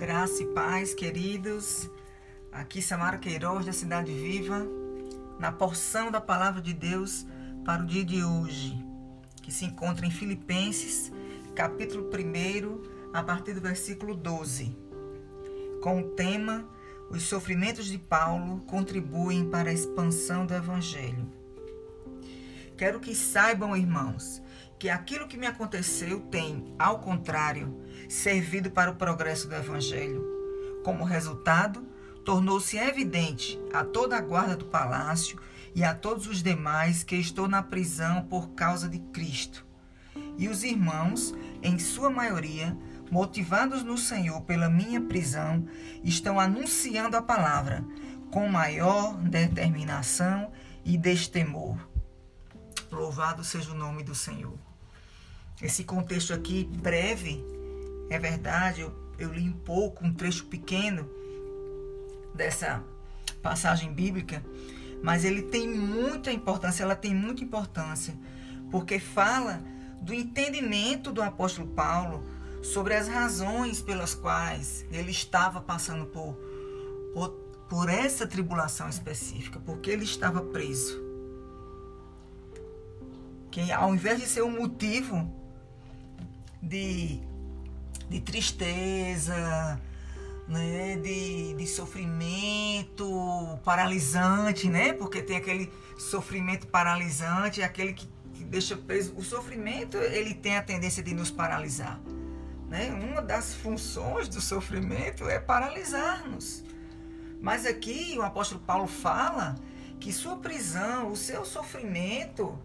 Graça e paz, queridos. Aqui Samara Queiroz, da Cidade Viva, na porção da palavra de Deus para o dia de hoje, que se encontra em Filipenses, capítulo 1, a partir do versículo 12, com o tema Os sofrimentos de Paulo contribuem para a expansão do Evangelho. Quero que saibam, irmãos, que aquilo que me aconteceu tem, ao contrário, servido para o progresso do Evangelho. Como resultado, tornou-se evidente a toda a guarda do palácio e a todos os demais que estou na prisão por causa de Cristo. E os irmãos, em sua maioria, motivados no Senhor pela minha prisão, estão anunciando a palavra com maior determinação e destemor. Louvado seja o nome do Senhor. Esse contexto aqui breve, é verdade, eu, eu li um pouco, um trecho pequeno dessa passagem bíblica, mas ele tem muita importância, ela tem muita importância, porque fala do entendimento do apóstolo Paulo sobre as razões pelas quais ele estava passando por, por, por essa tribulação específica, porque ele estava preso. Que ao invés de ser um motivo de, de tristeza, né, de, de sofrimento paralisante, né? Porque tem aquele sofrimento paralisante, aquele que, que deixa preso. O sofrimento, ele tem a tendência de nos paralisar. Né? Uma das funções do sofrimento é paralisar-nos. Mas aqui o apóstolo Paulo fala que sua prisão, o seu sofrimento,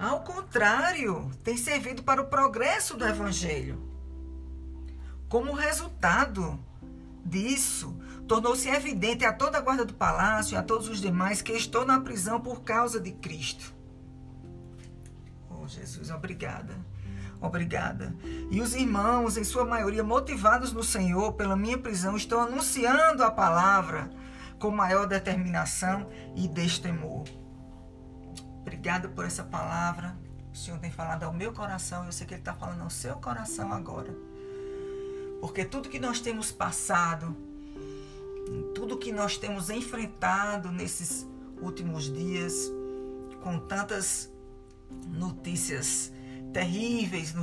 ao contrário, tem servido para o progresso do Evangelho. Como resultado disso, tornou-se evidente a toda a guarda do palácio e a todos os demais que estou na prisão por causa de Cristo. Oh, Jesus, obrigada. Obrigada. E os irmãos, em sua maioria motivados no Senhor pela minha prisão, estão anunciando a palavra com maior determinação e destemor. Obrigada por essa palavra. O Senhor tem falado ao meu coração eu sei que Ele está falando ao seu coração agora. Porque tudo que nós temos passado, tudo que nós temos enfrentado nesses últimos dias, com tantas notícias terríveis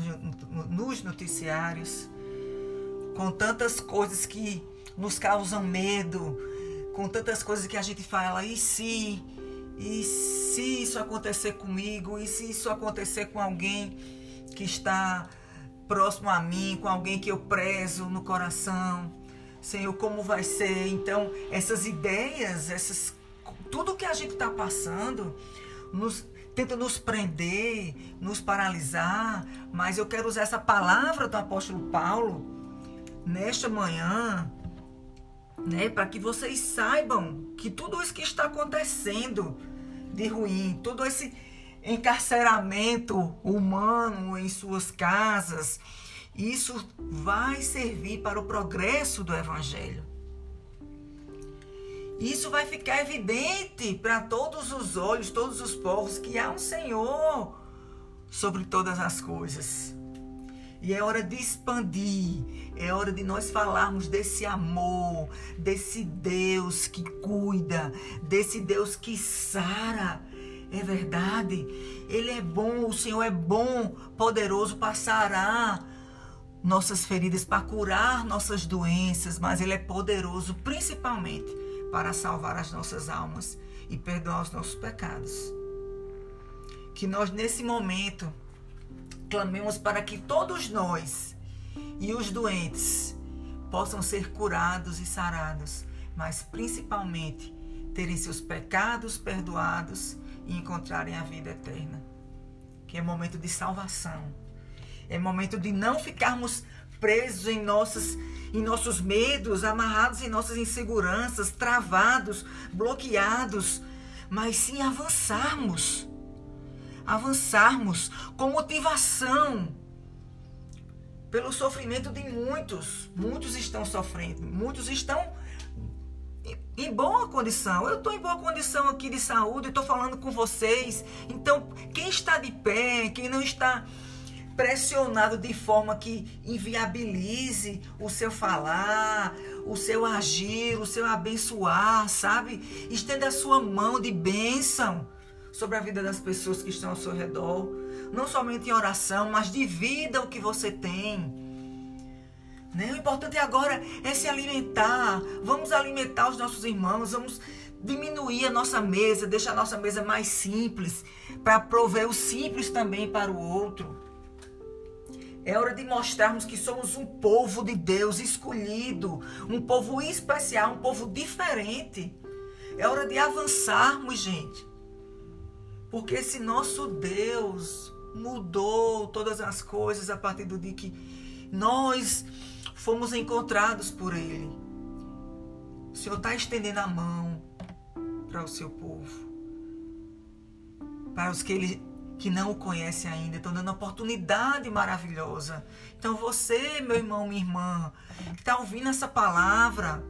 nos noticiários, com tantas coisas que nos causam medo, com tantas coisas que a gente fala, e se? E se isso acontecer comigo? E se isso acontecer com alguém que está próximo a mim, com alguém que eu prezo no coração? Senhor, como vai ser? Então, essas ideias, essas tudo que a gente está passando, nos, tenta nos prender, nos paralisar, mas eu quero usar essa palavra do apóstolo Paulo nesta manhã né, para que vocês saibam que tudo isso que está acontecendo de ruim, todo esse encarceramento humano em suas casas, isso vai servir para o progresso do evangelho. Isso vai ficar evidente para todos os olhos, todos os povos, que há um Senhor sobre todas as coisas. E é hora de expandir, é hora de nós falarmos desse amor, desse Deus que cuida, desse Deus que sara. É verdade, Ele é bom, o Senhor é bom, poderoso para sarar nossas feridas, para curar nossas doenças, mas Ele é poderoso principalmente para salvar as nossas almas e perdoar os nossos pecados. Que nós, nesse momento, clamemos para que todos nós e os doentes possam ser curados e sarados, mas principalmente terem seus pecados perdoados e encontrarem a vida eterna. Que é momento de salvação. É momento de não ficarmos presos em, nossas, em nossos medos, amarrados em nossas inseguranças, travados, bloqueados, mas sim avançarmos avançarmos com motivação pelo sofrimento de muitos. Muitos estão sofrendo, muitos estão em boa condição. Eu estou em boa condição aqui de saúde, estou falando com vocês. Então, quem está de pé, quem não está pressionado de forma que inviabilize o seu falar, o seu agir, o seu abençoar, sabe? Estenda a sua mão de bênção sobre a vida das pessoas que estão ao seu redor. Não somente em oração, mas divida o que você tem. Né? O importante agora é se alimentar. Vamos alimentar os nossos irmãos, vamos diminuir a nossa mesa, deixar a nossa mesa mais simples, para prover o simples também para o outro. É hora de mostrarmos que somos um povo de Deus escolhido, um povo especial, um povo diferente. É hora de avançarmos, gente. Porque esse nosso Deus mudou todas as coisas a partir do dia que nós fomos encontrados por Ele. O Senhor está estendendo a mão para o seu povo, para os que Ele que não o conhece ainda, estão dando oportunidade maravilhosa. Então você, meu irmão, minha irmã, que está ouvindo essa palavra,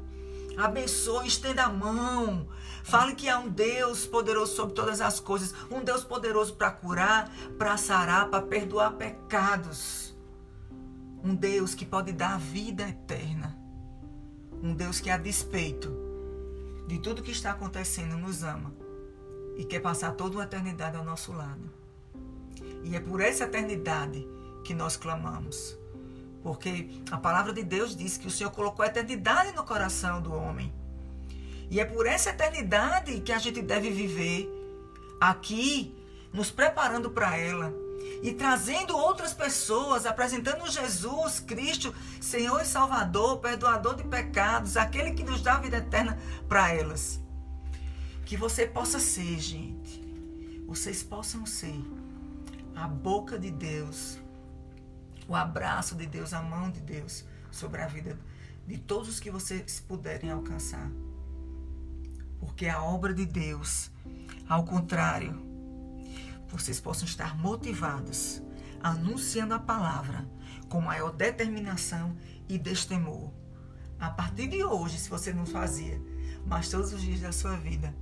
abençoe, estenda a mão. Fale que há um Deus poderoso sobre todas as coisas, um Deus poderoso para curar, para sarar, para perdoar pecados. Um Deus que pode dar a vida eterna. Um Deus que, a despeito de tudo que está acontecendo, nos ama e quer passar toda uma eternidade ao nosso lado. E é por essa eternidade que nós clamamos. Porque a palavra de Deus diz que o Senhor colocou a eternidade no coração do homem. E é por essa eternidade que a gente deve viver aqui, nos preparando para ela e trazendo outras pessoas, apresentando Jesus Cristo, Senhor e Salvador, perdoador de pecados, aquele que nos dá a vida eterna para elas. Que você possa ser, gente. Vocês possam ser a boca de Deus, o abraço de Deus, a mão de Deus sobre a vida de todos os que vocês puderem alcançar. Porque a obra de Deus, ao contrário, vocês possam estar motivados, anunciando a palavra com maior determinação e destemor. A partir de hoje, se você não fazia, mas todos os dias da sua vida,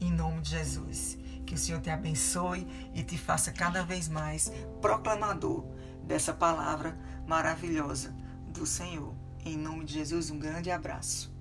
em nome de Jesus. Que o Senhor te abençoe e te faça cada vez mais proclamador dessa palavra maravilhosa do Senhor. Em nome de Jesus, um grande abraço.